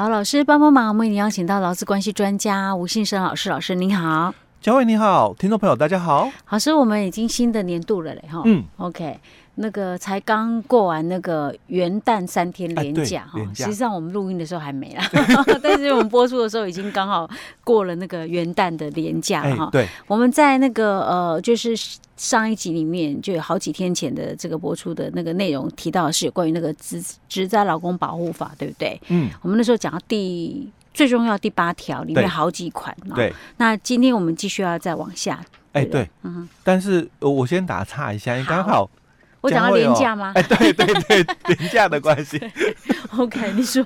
好，老师帮帮忙，我们已经邀请到劳资关系专家吴信生老师，老师您好，嘉惠你好，听众朋友大家好，老师，我们已经新的年度了嘞哈，嗯，OK。那个才刚过完那个元旦三天连假哈，实际上我们录音的时候还没啦，但是我们播出的时候已经刚好过了那个元旦的连假哈。对，我们在那个呃，就是上一集里面就有好几天前的这个播出的那个内容提到的是有关于那个职职灾劳工保护法，对不对？嗯，我们那时候讲到第最重要第八条里面好几款嘛。对。那今天我们继续要再往下。哎，对，嗯。但是我先打岔一下，因为刚好。我讲到连假吗？哎，对对对，连假 的关系。OK，你说。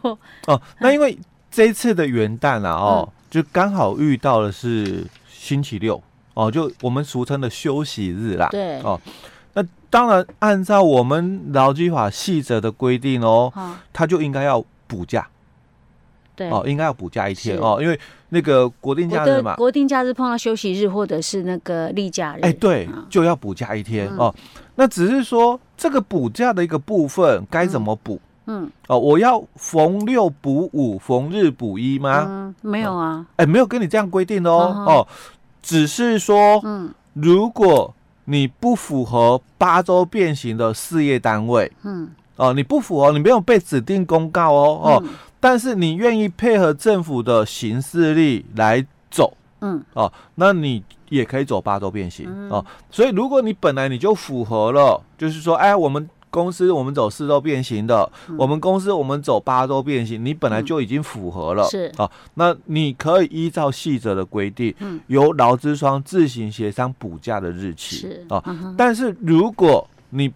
哦，那因为这一次的元旦啊，哦，嗯、就刚好遇到的是星期六，哦，就我们俗称的休息日啦。对。哦，那当然按照我们劳基法细则的规定哦，他就应该要补假。对。哦，应该要补假一天哦，因为那个国定假日嘛，国定假日碰到休息日或者是那个例假日，哎，对，就要补假一天哦。那只是说这个补假的一个部分该怎么补？嗯，哦，我要逢六补五，逢日补一吗？嗯，没有啊，哎，没有跟你这样规定哦。哦，只是说，嗯，如果你不符合八周变形的事业单位，嗯，哦，你不符合，你没有被指定公告哦，哦，但是你愿意配合政府的行事力来走，嗯，哦，那你。也可以走八周变形、嗯、哦，所以如果你本来你就符合了，就是说，哎，我们公司我们走四周变形的，嗯、我们公司我们走八周变形，你本来就已经符合了，是。啊、那你可以依照细则的规定，嗯、由劳资双自行协商补假的日期，是。啊，嗯、但是如果你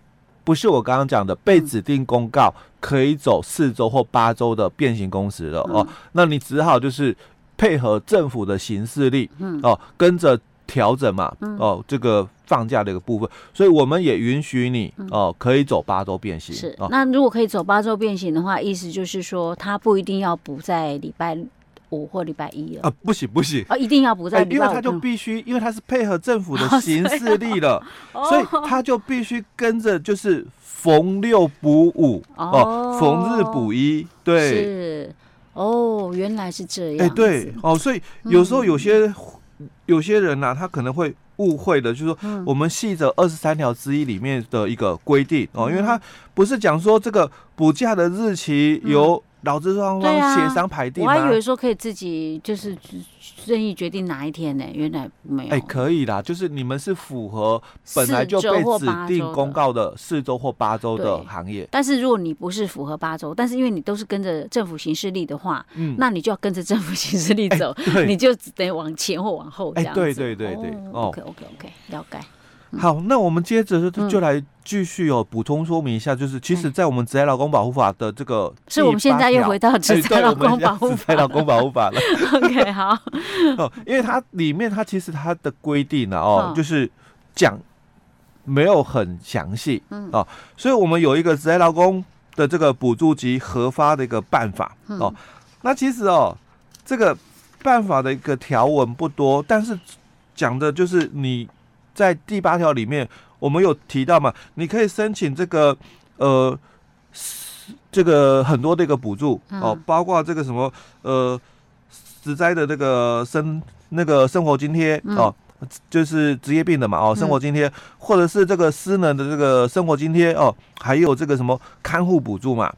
不是我刚刚讲的被指定公告可以走四周或八周的变形工时了、嗯、哦，那你只好就是配合政府的行事历，嗯。哦，跟着。调整嘛，哦，这个放假的一个部分，所以我们也允许你哦，可以走八周变形。是，那如果可以走八周变形的话，意思就是说，他不一定要补在礼拜五或礼拜一了。啊，不行不行。啊，一定要补在因为他就必须，因为他是配合政府的行事力了，所以他就必须跟着就是逢六补五哦，逢日补一，对，是。哦，原来是这样，哎，对哦，所以有时候有些。有些人呢、啊，他可能会误会的，就是说，我们细则二十三条之一里面的一个规定哦，因为他不是讲说这个补假的日期由。劳资双方协商排定吗？我还以为说可以自己就是任意决定哪一天呢？原来没有。哎，可以啦，就是你们是符合本来就被指定公告的四周或八周的行业。但是如果你不是符合八周，但是因为你都是跟着政府行事历的话，嗯，那你就要跟着政府行事历走，你就得往前或往后这样子。对对对对。哦，OK OK OK，了解。好，那我们接着就就来继续哦补充说明一下，就是其实，在我们职业劳工保护法的这个，是我们现在又回到职业劳工保护法，职业劳工保护法了。OK，好。哦，因为它里面它其实它的规定呢，哦，就是讲没有很详细，嗯，哦，所以我们有一个职业劳工的这个补助及核发的一个办法，哦，那其实哦，这个办法的一个条文不多，但是讲的就是你。在第八条里面，我们有提到嘛？你可以申请这个，呃，这个很多的一个补助哦，包括这个什么，呃，职灾的这个生那个生活津贴哦，就是职业病的嘛哦，生活津贴，或者是这个失能的这个生活津贴哦，还有这个什么看护补助嘛。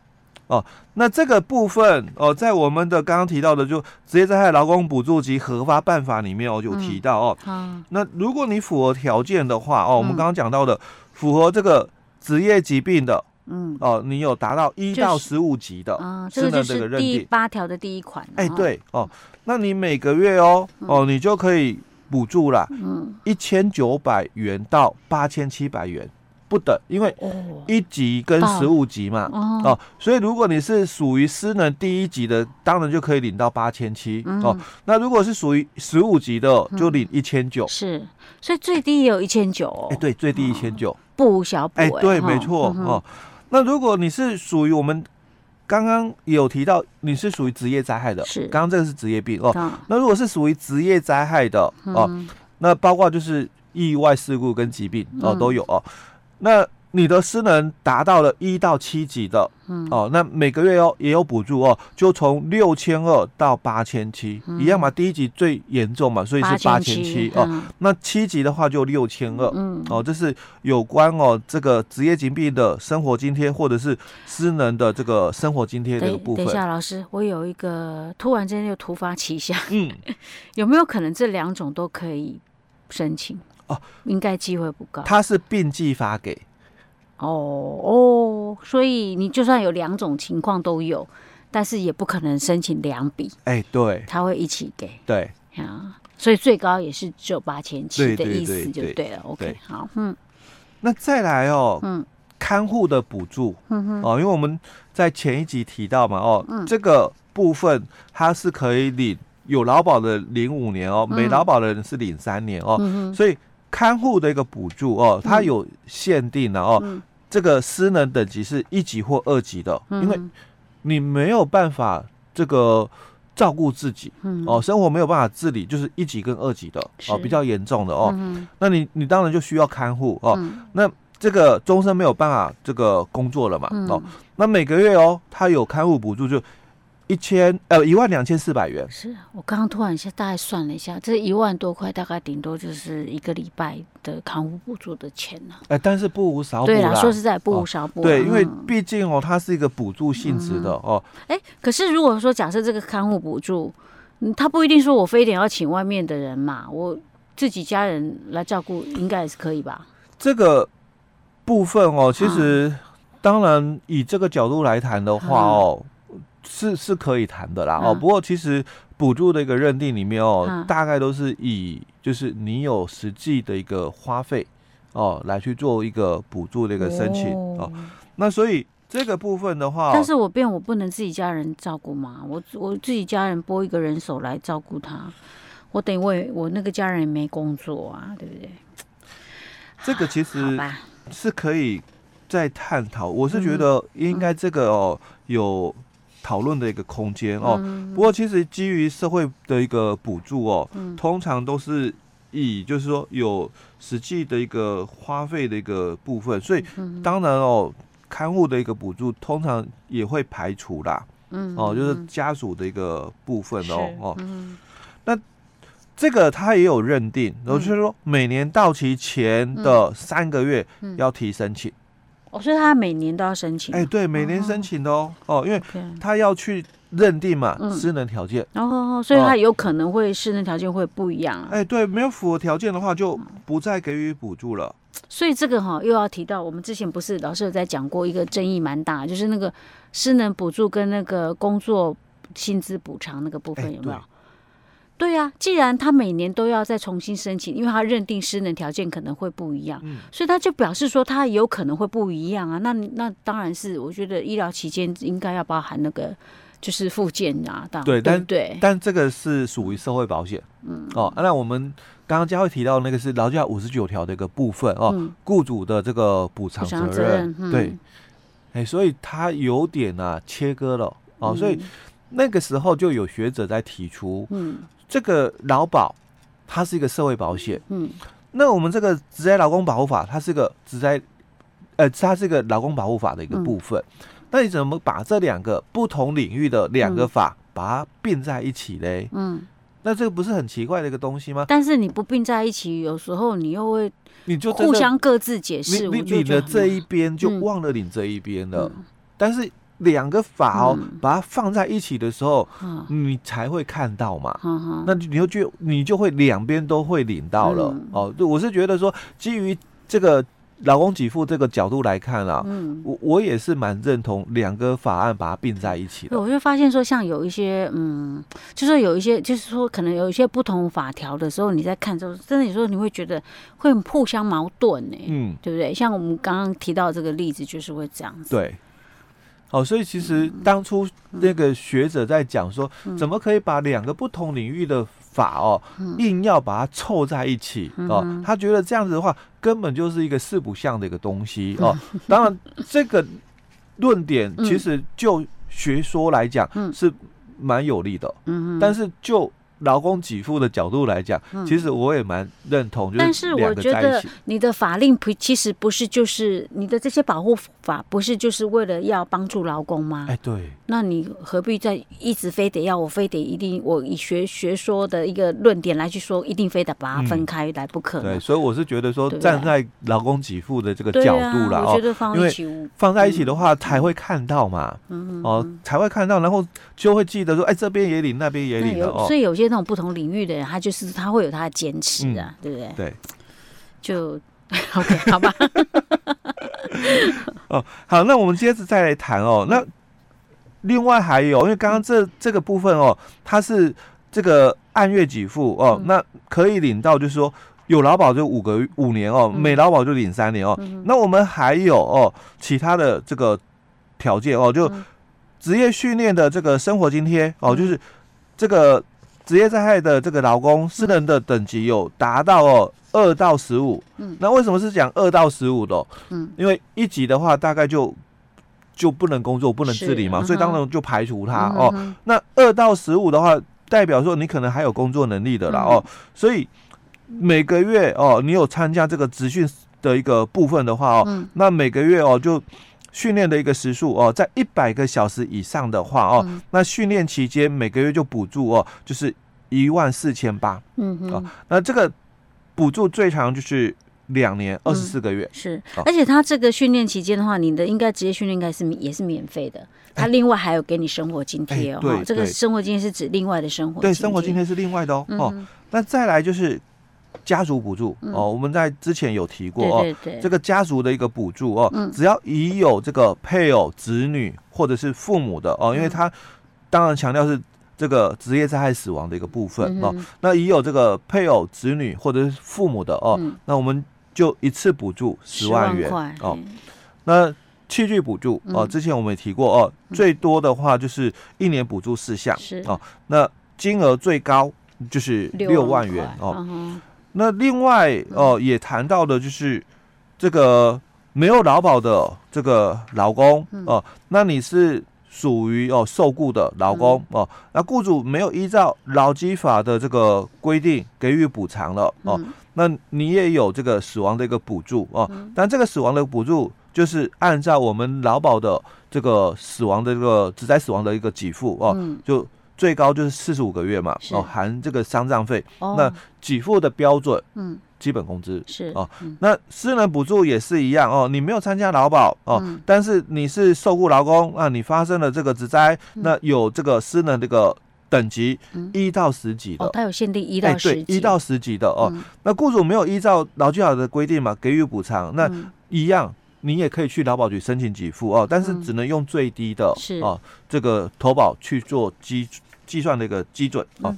哦，那这个部分哦，在我们的刚刚提到的就职业灾害劳工补助及核发办法里面，哦，有提到哦，嗯、那如果你符合条件的话哦，我们刚刚讲到的、嗯、符合这个职业疾病的，嗯，哦，你有达到一到十五级的，啊、就是，嗯，这个就是第八条的第一款，哎，对哦，那你每个月哦，哦，你就可以补助了，嗯，一千九百元到八千七百元。不等，因为一级跟十五级嘛，哦，哦，所以如果你是属于失能第一级的，当然就可以领到八千七哦。那如果是属于十五级的，就领一千九。是，所以最低也有一千九哦。哎，对，最低一千九，不小补。哎，对，没错哦。那如果你是属于我们刚刚有提到，你是属于职业灾害的，是，刚刚这个是职业病哦。那如果是属于职业灾害的哦，那包括就是意外事故跟疾病哦都有哦。那你的失能达到了一到七级的，嗯，哦，那每个月哦也有补助哦，就从六千二到八千七，一样嘛。第一级最严重嘛，所以是八千七哦。那七级的话就六千二，嗯，哦，这是有关哦这个职业疾病的生活津贴或者是失能的这个生活津贴的部分。等一下，老师，我有一个突然间又突发奇想，嗯，有没有可能这两种都可以申请？哦，应该机会不高。他是并计发给。哦哦，所以你就算有两种情况都有，但是也不可能申请两笔。哎、欸，对，他会一起给。对。啊，所以最高也是只有八千七的意思就对了。OK，好，嗯，那再来哦，嗯，看护的补助，嗯哼，哦，因为我们在前一集提到嘛，哦，嗯、这个部分它是可以领有劳保的领五年哦，没劳保的人是领三年哦，嗯、所以看护的一个补助哦，它有限定的哦。嗯。这个失能等级是一级或二级的，因为你没有办法这个照顾自己，哦，生活没有办法自理，就是一级跟二级的哦，比较严重的哦，那你你当然就需要看护哦，那这个终身没有办法这个工作了嘛，哦，那每个月哦，他有看护补助就。一千呃一万两千四百元，是我刚刚突然一下大概算了一下，这一万多块大概顶多就是一个礼拜的康复补助的钱呢。哎，但是不无少补。对啦，说实在不无少补。对，因为毕竟哦，它是一个补助性质的哦。哎，可是如果说假设这个看护补助，他不一定说我非得要请外面的人嘛，我自己家人来照顾应该也是可以吧？这个部分哦，其实当然以这个角度来谈的话哦。是是可以谈的啦哦，不过其实补助的一个认定里面哦，大概都是以就是你有实际的一个花费哦来去做一个补助的一个申请哦。那所以这个部分的话，但是我变我不能自己家人照顾嘛？我我自己家人拨一个人手来照顾他，我等于我我那个家人也没工作啊，对不对？这个其实是可以再探讨。我是觉得应该这个哦有。讨论的一个空间哦，不过其实基于社会的一个补助哦，通常都是以就是说有实际的一个花费的一个部分，所以当然哦，看护的一个补助通常也会排除啦，哦，就是家属的一个部分哦哦，那这个他也有认定，然后就是说每年到期前的三个月要提申请。哦，所以他每年都要申请。哎，对，每年申请的哦，哦，因为他要去认定嘛，失能条件。哦，所以他有可能会失能条件会不一样。哎，对，没有符合条件的话，就不再给予补助了。所以这个哈，又要提到我们之前不是老师有在讲过一个争议蛮大，就是那个失能补助跟那个工作薪资补偿那个部分有没有？对呀、啊，既然他每年都要再重新申请，因为他认定失能条件可能会不一样，嗯、所以他就表示说他有可能会不一样啊。那那当然是，我觉得医疗期间应该要包含那个就是复健啊，当然对，但对，但这个是属于社会保险，嗯哦。那我们刚刚佳慧提到那个是劳教法五十九条的一个部分哦，嗯、雇主的这个补偿责任，责任嗯、对，哎，所以他有点啊切割了哦，所以那个时候就有学者在提出，嗯。这个劳保，它是一个社会保险。嗯，那我们这个职业劳工保护法，它是个职业，呃，它是一个劳工保护法的一个部分。嗯、那你怎么把这两个不同领域的两个法，把它并在一起嘞？嗯，那这个不是很奇怪的一个东西吗？但是你不并在一起，有时候你又会，你就互相各自解释。你你的这一边就忘了你这一边了，嗯、但是。两个法哦，把它放在一起的时候，你才会看到嘛。那你就就你就会两边都会领到了哦。对，我是觉得说，基于这个老公给付这个角度来看啊，我我也是蛮认同两个法案把它并在一起的。我就发现说，像有一些嗯，就是有一些，就是说可能有一些不同法条的时候，你在看之后，真的有时候你会觉得会互相矛盾呢。嗯，对不对？像我们刚刚提到这个例子，就是会这样子。对。哦，所以其实当初那个学者在讲说，怎么可以把两个不同领域的法哦，硬要把它凑在一起哦？他觉得这样子的话，根本就是一个四不像的一个东西哦。当然，这个论点其实就学说来讲是蛮有利的，但是就劳工给付的角度来讲，嗯、其实我也蛮认同。但是我觉得你的法令不，其实不是就是你的这些保护法，不是就是为了要帮助劳工吗？哎，对。那你何必在一直非得要我非得一定我以学学说的一个论点来去说，一定非得把它分开来不可、嗯？对，所以我是觉得说，站在劳工给付的这个角度了、啊、我觉得放一起，因为放在一起的话才会看到嘛，嗯、哦，才会看到，然后就会记得说，哎，这边也领，那边也领哦。所以有些那种不同领域的人，他就是他会有他的坚持啊，嗯、对不对？对，就 OK，好吧。哦，好，那我们接着再来谈哦。那另外还有，因为刚刚这这个部分哦，它是这个按月给付哦，嗯、那可以领到，就是说有劳保就五个五年哦，没劳保就领三年哦。嗯、那我们还有哦，其他的这个条件哦，就职业训练的这个生活津贴哦，就是这个职业灾害的这个劳工私人的等级有达到哦二到十五。嗯，那为什么是讲二到十五的、哦？嗯，因为一级的话大概就。就不能工作，不能自理嘛，所以当然就排除他哦。那二到十五的话，代表说你可能还有工作能力的啦哦。所以每个月哦，你有参加这个职训的一个部分的话哦，那每个月哦就训练的一个时数哦，在一百个小时以上的话哦，那训练期间每个月就补助哦，就是一万四千八。嗯嗯。那这个补助最长就是。两年二十四个月、嗯、是，而且他这个训练期间的话，你的应该职业训练应该是也是免费的，他另外还有给你生活津贴哦。欸、对，这个生活津贴是指另外的生活津贴。对，生活津贴是另外的哦。嗯、哦，那再来就是家族补助、嗯、哦，我们在之前有提过哦，这个家族的一个补助哦，嗯、只要已有这个配偶、子女或者是父母的哦，因为他当然强调是。这个职业灾害死亡的一个部分、嗯、哦，那已有这个配偶、子女或者是父母的哦，嗯、那我们。就一次补助十万元万哦，那器具补助哦，之前我们也提过哦，嗯、最多的话就是一年补助四项是。哦，那金额最高就是六万元哦。那另外哦，也谈到的就是这个没有劳保的这个劳工哦，那你是属于哦受雇的劳工哦，那雇主没有依照劳基法的这个规定给予补偿了哦。那你也有这个死亡的一个补助哦，嗯、但这个死亡的补助就是按照我们劳保的这个死亡的这个职灾死亡的一个给付哦，嗯、就最高就是四十五个月嘛哦，含这个丧葬费。哦、那给付的标准，嗯，基本工资是。哦。嗯、那私人补助也是一样哦，你没有参加劳保哦，嗯、但是你是受雇劳工啊，你发生了这个职灾，嗯、那有这个私人这个。等级一到十级的，它有限定一到十级，一到十级的哦。那雇主没有依照劳基法的规定嘛，给予补偿，那一样，你也可以去劳保局申请给付哦，但是只能用最低的哦这个投保去做计计算的一个基准哦。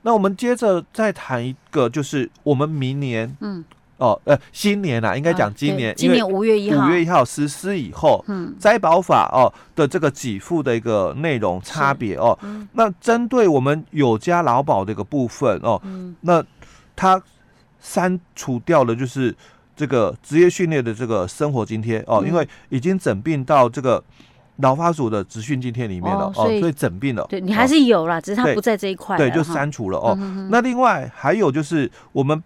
那我们接着再谈一个，就是我们明年嗯。哦，呃，新年啊，应该讲今年，今年五月一号，五月一号实施以后，嗯，灾保法哦的这个给付的一个内容差别哦，那针对我们有加劳保的一个部分哦，那它删除掉了就是这个职业训练的这个生活津贴哦，因为已经整并到这个劳法署的职训津贴里面了哦，所以整并了，对你还是有啦，只是它不在这一块，对，就删除了哦。那另外还有就是我们。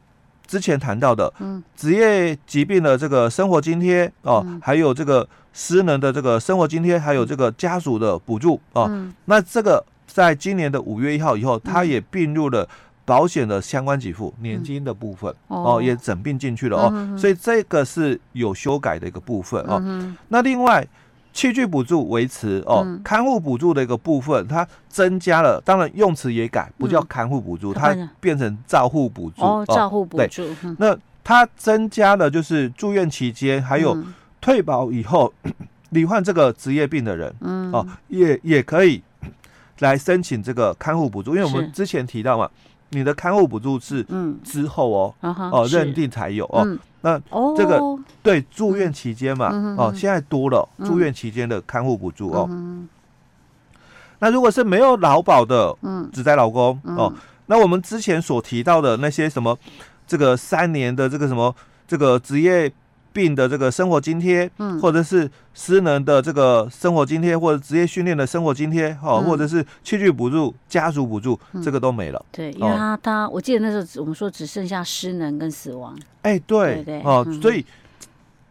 之前谈到的，职业疾病的这个生活津贴哦，还有这个失能的这个生活津贴，还有这个家属的补助哦，那这个在今年的五月一号以后，它也并入了保险的相关给付年金的部分哦，也整并进去了哦，所以这个是有修改的一个部分哦。那另外。器具补助维持哦，看护补助的一个部分，它增加了，当然用词也改，不叫看护补助，它变成照护补助哦，照护补助。那它增加了，就是住院期间还有退保以后 罹患这个职业病的人，嗯。哦，也也可以来申请这个看护补助，因为我们之前提到嘛，你的看护补助是之后哦哦认定才有哦。那这个对住院期间嘛，哦，现在多了住院期间的看护补助哦。那如果是没有劳保的嗯，只在劳工哦，那我们之前所提到的那些什么，这个三年的这个什么这个职业病的这个生活津贴，嗯，或者是失能的这个生活津贴，或者职业训练的生活津贴，哦，或者是器具补助、家属补助，这个都没了。对，因为他他，我记得那时候我们说只剩下失能跟死亡。哎，对对哦，所以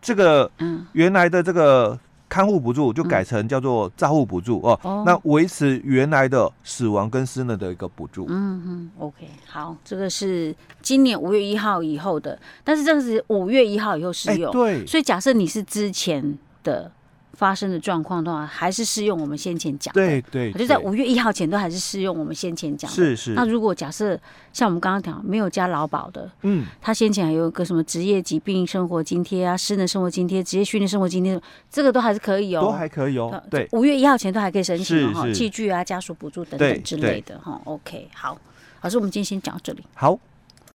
这个嗯，原来的这个。看护补助就改成叫做照护补助哦，哦，那维持原来的死亡跟失能的一个补助。嗯嗯，OK，好，这个是今年五月一号以后的，但是这个是五月一号以后适用。对，所以假设你是之前的。发生的状况的话，还是适用我们先前讲的。对对，就在五月一号前都还是适用我们先前讲的。是是。那如果假设像我们刚刚讲没有加劳保的，嗯，他先前还有一个什么职业疾病生活津贴啊、失能生活津贴、职业训练生活津贴，这个都还是可以哦，都还可以哦。对，五月一号前都还可以申请哈，器具啊、家属补助等等之类的哈。OK，好，老师，我们今天先讲到这里。好。